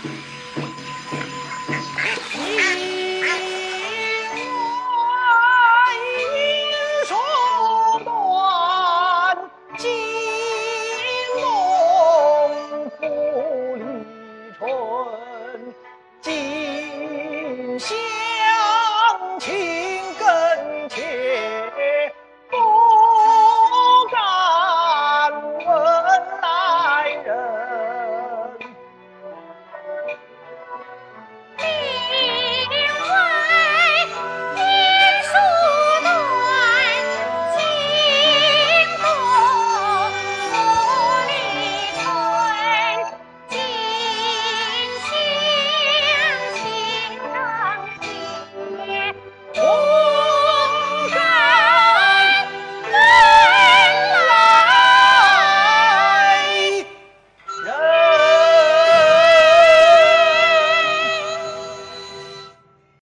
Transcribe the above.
一怨一愁，断金龙复离春。